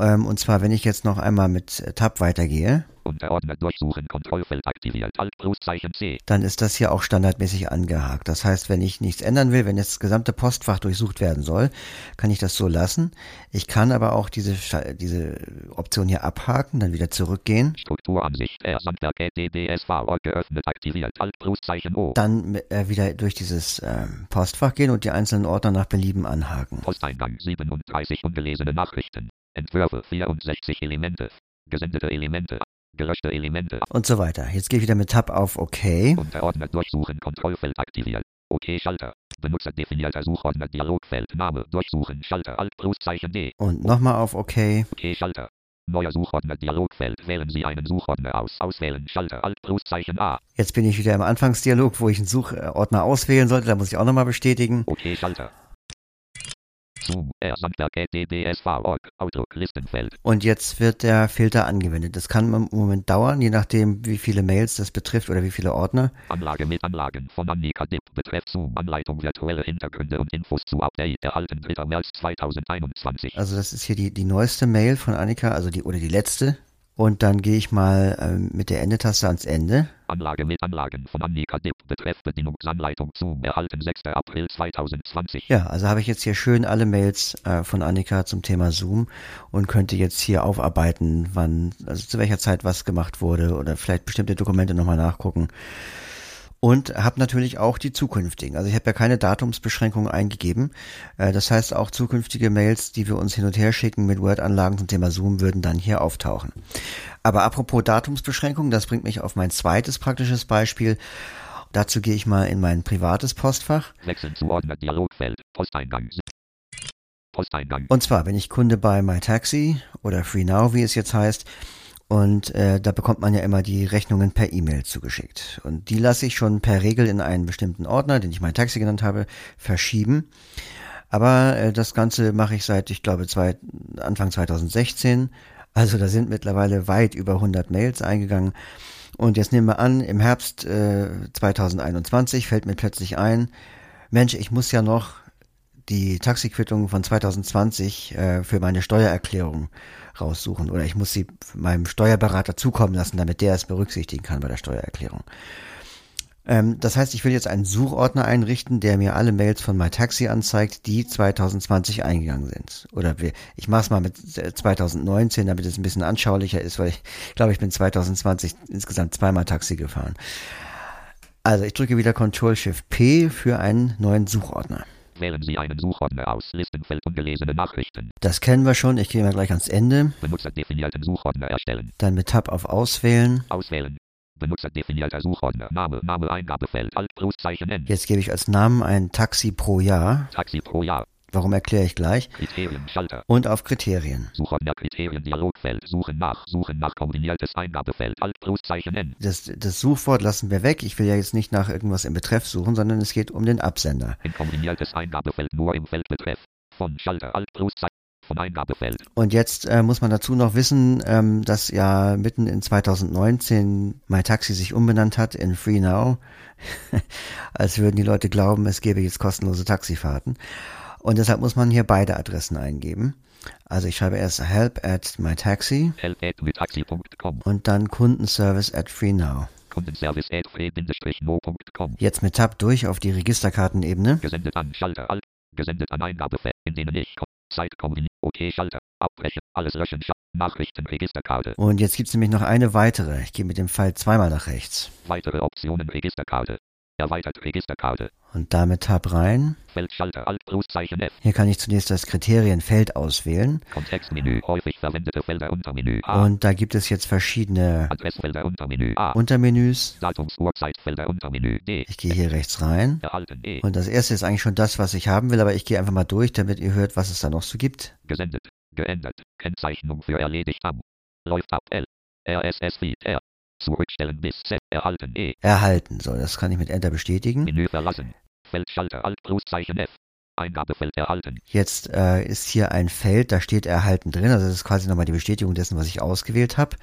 Ähm, und zwar, wenn ich jetzt noch einmal mit Tab weitergehe. Unterordner durchsuchen, Kontrollfeld aktiviert, Alt, Pluszeichen C. Dann ist das hier auch standardmäßig angehakt. Das heißt, wenn ich nichts ändern will, wenn jetzt das gesamte Postfach durchsucht werden soll, kann ich das so lassen. Ich kann aber auch diese, diese Option hier abhaken, dann wieder zurückgehen. Strukturansicht, R, Sandberg, DDSV, Ort geöffnet, aktiviert, Alt, Pluszeichen O. Dann äh, wieder durch dieses äh, Postfach gehen und die einzelnen Ordner nach Belieben anhaken. Posteingang 37 ungelesene Nachrichten. Entwürfe 64 Elemente. Gesendete Elemente. Gelöschte Elemente. Und so weiter. Jetzt gehe ich wieder mit Tab auf OK. Unterordner durchsuchen, Kontrollfeld aktiviert. OK Schalter. Benutzer definierter Suchordner Dialogfeld. Name durchsuchen, Schalter, Alt, Pluszeichen D. Und nochmal auf OK. OK Schalter. Neuer Suchordner Dialogfeld. Wählen Sie einen Suchordner aus. Auswählen, Schalter, Alt, Pluszeichen A. Jetzt bin ich wieder im Anfangsdialog, wo ich einen Suchordner auswählen sollte. Da muss ich auch nochmal bestätigen. OK Schalter. Zoom, Outlook, Listenfeld. Und jetzt wird der Filter angewendet. Das kann im Moment dauern, je nachdem, wie viele Mails das betrifft oder wie viele Ordner. Anlage mit Anlagen von Annika Dipp betreff Zoom, Anleitung virtuelle Hintergründe und Infos zu Update erhalten 3. März 2021. Also das ist hier die, die neueste Mail von Annika, also die oder die letzte. Und dann gehe ich mal ähm, mit der Endetaste ans Ende. Anlage mit Anlagen von Annika Dipp betreff Bedienungsanleitung Zoom erhalten 6. April 2020. Ja, also habe ich jetzt hier schön alle Mails äh, von Annika zum Thema Zoom und könnte jetzt hier aufarbeiten, wann, also zu welcher Zeit was gemacht wurde oder vielleicht bestimmte Dokumente nochmal nachgucken und habe natürlich auch die zukünftigen. Also ich habe ja keine Datumsbeschränkungen eingegeben. Äh, das heißt, auch zukünftige Mails, die wir uns hin und her schicken mit Word-Anlagen zum Thema Zoom, würden dann hier auftauchen. Aber apropos Datumsbeschränkungen, das bringt mich auf mein zweites praktisches Beispiel. Dazu gehe ich mal in mein privates Postfach. Wechseln zu Ordner Dialogfeld, Posteingang. Posteingang. Und zwar, wenn ich Kunde bei MyTaxi oder FreeNow, wie es jetzt heißt, und äh, da bekommt man ja immer die Rechnungen per E-Mail zugeschickt. Und die lasse ich schon per Regel in einen bestimmten Ordner, den ich mein Taxi genannt habe, verschieben. Aber äh, das Ganze mache ich seit, ich glaube, zwei, Anfang 2016. Also da sind mittlerweile weit über 100 Mails eingegangen. Und jetzt nehmen wir an, im Herbst äh, 2021 fällt mir plötzlich ein, Mensch, ich muss ja noch die Taxiquittung von 2020 äh, für meine Steuererklärung raussuchen oder ich muss sie meinem Steuerberater zukommen lassen, damit der es berücksichtigen kann bei der Steuererklärung. Ähm, das heißt, ich will jetzt einen Suchordner einrichten, der mir alle Mails von MyTaxi anzeigt, die 2020 eingegangen sind. Oder wir, ich mache es mal mit 2019, damit es ein bisschen anschaulicher ist, weil ich glaube, ich bin 2020 insgesamt zweimal Taxi gefahren. Also ich drücke wieder Ctrl Shift P für einen neuen Suchordner. Wählen Sie einen Suchordner aus. Listenfeld ungelesene Nachrichten. Das kennen wir schon. Ich gehe mal gleich ans Ende. Benutzerdefinierten Suchordner erstellen. Dann mit Tab auf Auswählen. Auswählen. Benutzerdefinierter Suchordner. Name, Name, Eingabefeld, Alt, Pluszeichen N. Jetzt gebe ich als Namen ein Taxi pro Jahr. Taxi pro Jahr. Warum erkläre ich gleich? Kriterien, Schalter. Und auf Kriterien. Suchordner Kriterien Dialogfeld. Suchen nach. Suchen nach kombiniertes Eingabefeld. Alt Pluszeichen N. Das, das Suchwort lassen wir weg. Ich will ja jetzt nicht nach irgendwas im Betreff suchen, sondern es geht um den Absender. In kombiniertes Eingabefeld nur im Feld Betreff. Von Schalter Alt Pluszeichen von Eingabefeld. Und jetzt äh, muss man dazu noch wissen, ähm, dass ja mitten in 2019 MyTaxi sich umbenannt hat in Free Now, als würden die Leute glauben, es gäbe jetzt kostenlose Taxifahrten. Und deshalb muss man hier beide Adressen eingeben. Also ich schreibe erst help at mytaxi help at mytaxi.com und dann Kundenservice at freenow. Kundenservice at free-no.com. Jetzt mit Tab durch auf die Registerkartenebene. Gesendet an Schalter Alt. Gesendet an Eingabefeld, in denen ich Zeit kombinieren. OK Schalter. Abbrechen. Alles löschen. Sch Nachrichten Registerkarte. Und jetzt gibt es nämlich noch eine weitere. Ich gehe mit dem Pfeil zweimal nach rechts. Weitere Optionen Registerkarte. Erweitert Registerkarte. Und damit Tab rein. Feldschalter Alt Pluszeichen F. Hier kann ich zunächst das Kriterienfeld auswählen. Kontextmenü. Häufig verwendete Felder Untermenü A. Und da gibt es jetzt verschiedene Adressfelder Untermenü A. Untermenüs. Datumsuhrzeitfelder Untermenü D. Ich gehe hier rechts rein. Erhalten E. Und das erste ist eigentlich schon das, was ich haben will, aber ich gehe einfach mal durch, damit ihr hört, was es da noch so gibt. Gesendet. Geändert. Kennzeichnung für erledigt am. Läuft ab L. RSS Feed R. Zurückstellen bis Z. Erhalten E. Erhalten. So, das kann ich mit Enter bestätigen. Menü verlassen. Feldschalter Alt Pluszeichen F. Eingabefeld erhalten. Jetzt äh, ist hier ein Feld, da steht erhalten drin. Also das ist quasi nochmal die Bestätigung dessen, was ich ausgewählt habe.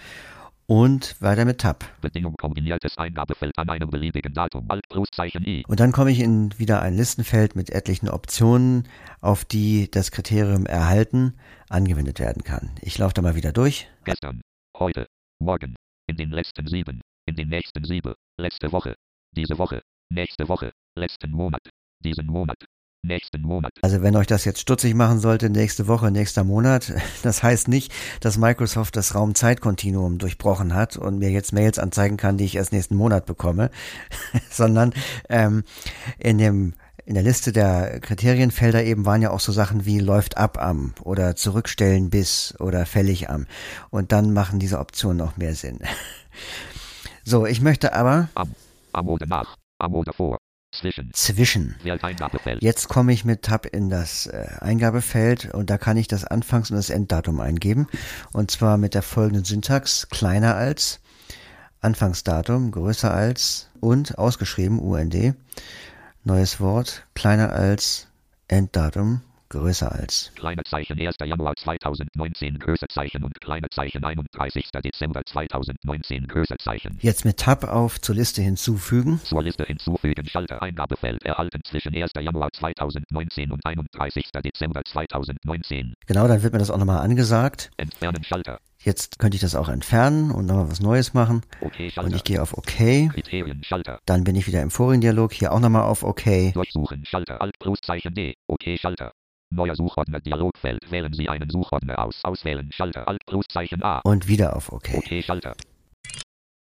Und weiter mit Tab. Bedingung kombiniertes Eingabefeld an einem beliebigen Datum. Alt Pluszeichen I. Und dann komme ich in wieder ein Listenfeld mit etlichen Optionen, auf die das Kriterium erhalten angewendet werden kann. Ich laufe da mal wieder durch. Gestern. Heute. Morgen. In den letzten sieben. In den nächsten sieben. Letzte Woche. Diese Woche. Nächste Woche. Letzten Monat. Diesen Monat. Nächsten Monat. Also wenn euch das jetzt stutzig machen sollte, nächste Woche, nächster Monat, das heißt nicht, dass Microsoft das Raumzeitkontinuum durchbrochen hat und mir jetzt Mails anzeigen kann, die ich erst nächsten Monat bekomme, sondern ähm, in dem in der Liste der Kriterienfelder eben waren ja auch so Sachen wie läuft ab am oder zurückstellen bis oder fällig am. Und dann machen diese Optionen auch mehr Sinn. So, ich möchte aber Am. Am oder nach. Am oder vor. Zwischen. zwischen. Jetzt komme ich mit Tab in das äh, Eingabefeld und da kann ich das Anfangs- und das Enddatum eingeben. Und zwar mit der folgenden Syntax kleiner als, Anfangsdatum größer als und ausgeschrieben UND. Neues Wort kleiner als, Enddatum größer als. Kleine Zeichen 1. Januar 2019 Größezeichen und kleine Zeichen 31. Dezember 2019 Größezeichen. Jetzt mit Tab auf zur Liste hinzufügen. Zur Liste hinzufügen Schalter Eingabefeld erhalten zwischen 1. Januar 2019 und 31. Dezember 2019. Genau, dann wird mir das auch nochmal angesagt. Entfernen Schalter. Jetzt könnte ich das auch entfernen und nochmal was Neues machen. OK Und ich gehe auf OK. Kriterien Schalter. Dann bin ich wieder im vorigen Dialog. Hier auch nochmal auf OK. Durchsuchen Schalter Alt Pluszeichen D. OK Schalter. Neuer Suchordner Dialogfeld. Wählen Sie einen Suchordner aus. Auswählen Schalter Alt Pluszeichen A. Und wieder auf OK. OK Schalter.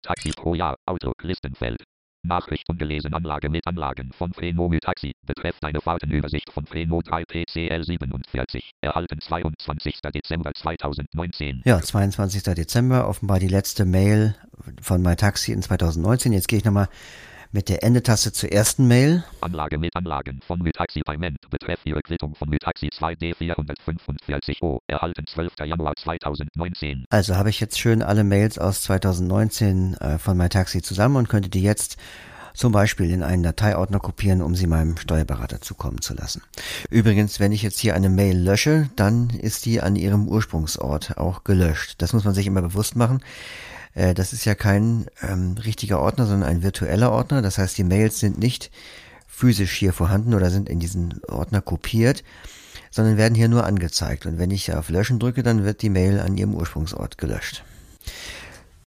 Taxi pro Jahr. Outlook Listenfeld. Nachricht ungelesen Anlage mit Anlagen von Frenomü Taxi. Betrefft eine Fahrtenübersicht von Freno 3 PCL 47. Erhalten 22. Dezember 2019. Ja, 22. Dezember, offenbar die letzte Mail von MyTaxi in 2019. Jetzt gehe ich nochmal mit der Endetaste zur ersten Mail. Anlage mit Anlagen von Mytaxi Payment. Betreff Ihre Quittung von Mytaxi 2D 445O. Erhalten 12. Januar 2019. Also habe ich jetzt schön alle Mails aus 2019 äh, von MyTaxi zusammen und könnte die jetzt zum Beispiel in einen Dateiordner kopieren, um sie meinem Steuerberater zukommen zu lassen. Übrigens, wenn ich jetzt hier eine Mail lösche, dann ist die an ihrem Ursprungsort auch gelöscht. Das muss man sich immer bewusst machen. Äh, Das ist ja kein ähm, richtiger Ordner, sondern ein virtueller Ordner. Das heißt, die Mails sind nicht physisch hier vorhanden oder sind in diesen Ordner kopiert, sondern werden hier nur angezeigt. Und wenn ich auf Löschen drücke, dann wird die Mail an ihrem Ursprungsort gelöscht.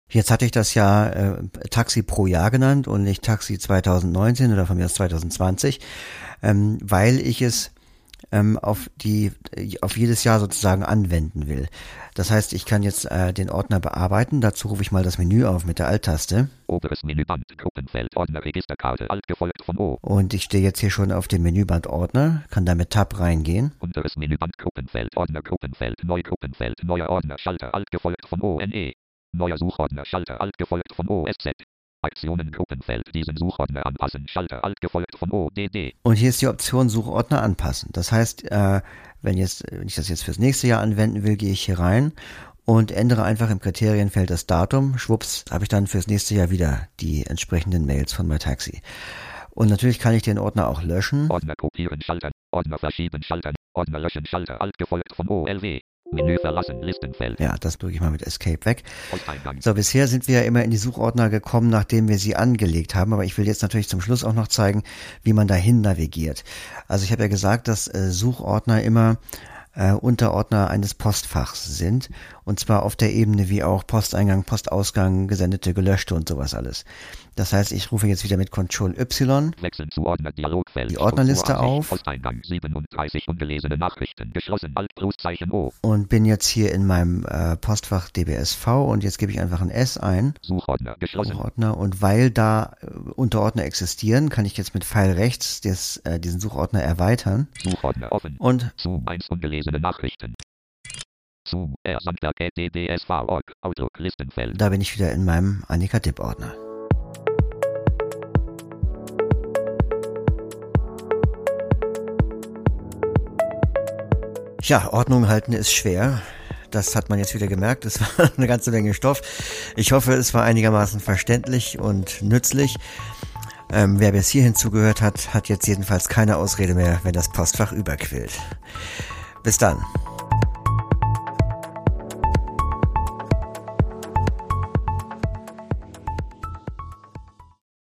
Jetzt hatte ich das ja äh, Taxi pro Jahr genannt und nicht Taxi 2019 oder von mir aus 2020, ähm, weil ich es ähm, auf die auf jedes Jahr sozusagen anwenden will. Das heißt, ich kann jetzt äh, den Ordner bearbeiten. Dazu rufe ich mal das Menü auf mit der Alt-Taste Oberes Menüband. Gruppenfeld. Ordner Registerkarte. Alt gefolgt von O. und ich stehe jetzt hier schon auf dem Menüband Ordner, kann da mit Tab reingehen Unteres Menüband Gruppenfeld. Ordner Gruppenfeld. Neu Gruppenfeld. Neuer Ordner. Schalter. Alt gefolgt von ONE. Neuer Suchordner. Schalter. Alt gefolgt von OSZ. Aktionen Gruppenfeld. Diesen Suchordner anpassen. Schalter. Alt gefolgt von ODD. Und hier ist die Option Suchordner anpassen. Das heißt, äh, wenn, jetzt, wenn ich das jetzt fürs nächste Jahr anwenden will, gehe ich hier rein und ändere einfach im Kriterienfeld das Datum. Schwupps, habe ich dann fürs nächste Jahr wieder die entsprechenden Mails von MyTaxi. Und natürlich kann ich den Ordner auch löschen. Ordner kopieren. Schalter. Ordner verschieben. Schalter. Ordner löschen. Schalter. Alt gefolgt von OLW. Menü verlassen. Listenfeld. Ja, das drücke ich mal mit Escape weg. So, bisher sind wir ja immer in die Suchordner gekommen, nachdem wir sie angelegt haben, aber ich will jetzt natürlich zum Schluss auch noch zeigen, wie man dahin navigiert. Also ich habe ja gesagt, dass äh, Suchordner immer äh, Unterordner eines Postfachs sind und zwar auf der Ebene wie auch Posteingang, Postausgang, gesendete, gelöschte und sowas alles. Das heißt, ich rufe jetzt wieder mit Ctrl Y Wechseln zu Ordner. Die Ordnerliste auf. Posteingang 37 ungelesene Nachrichten. Geschlossen. Alt Pluszeichen O. und bin jetzt hier in meinem äh, Postfach DBSV und jetzt gebe ich einfach ein S ein. Suchordner. Geschlossen. Suchordner und weil da äh, Unterordner existieren, kann ich jetzt mit Pfeil rechts des, äh, diesen Suchordner erweitern Suchordner offen. und Zoom 1 ungelesene Nachrichten. Zoom R Sandberg DBSV Org. Outlook Listenfeld. da bin ich wieder in meinem Annika Dipp Ordner. Ja, Ordnung halten ist schwer. Das hat man jetzt wieder gemerkt. Es war eine ganze Menge Stoff. Ich hoffe, es war einigermaßen verständlich und nützlich. Ähm, wer bis hierhin zugehört hat, hat jetzt jedenfalls keine Ausrede mehr, wenn das Postfach überquillt. Bis dann.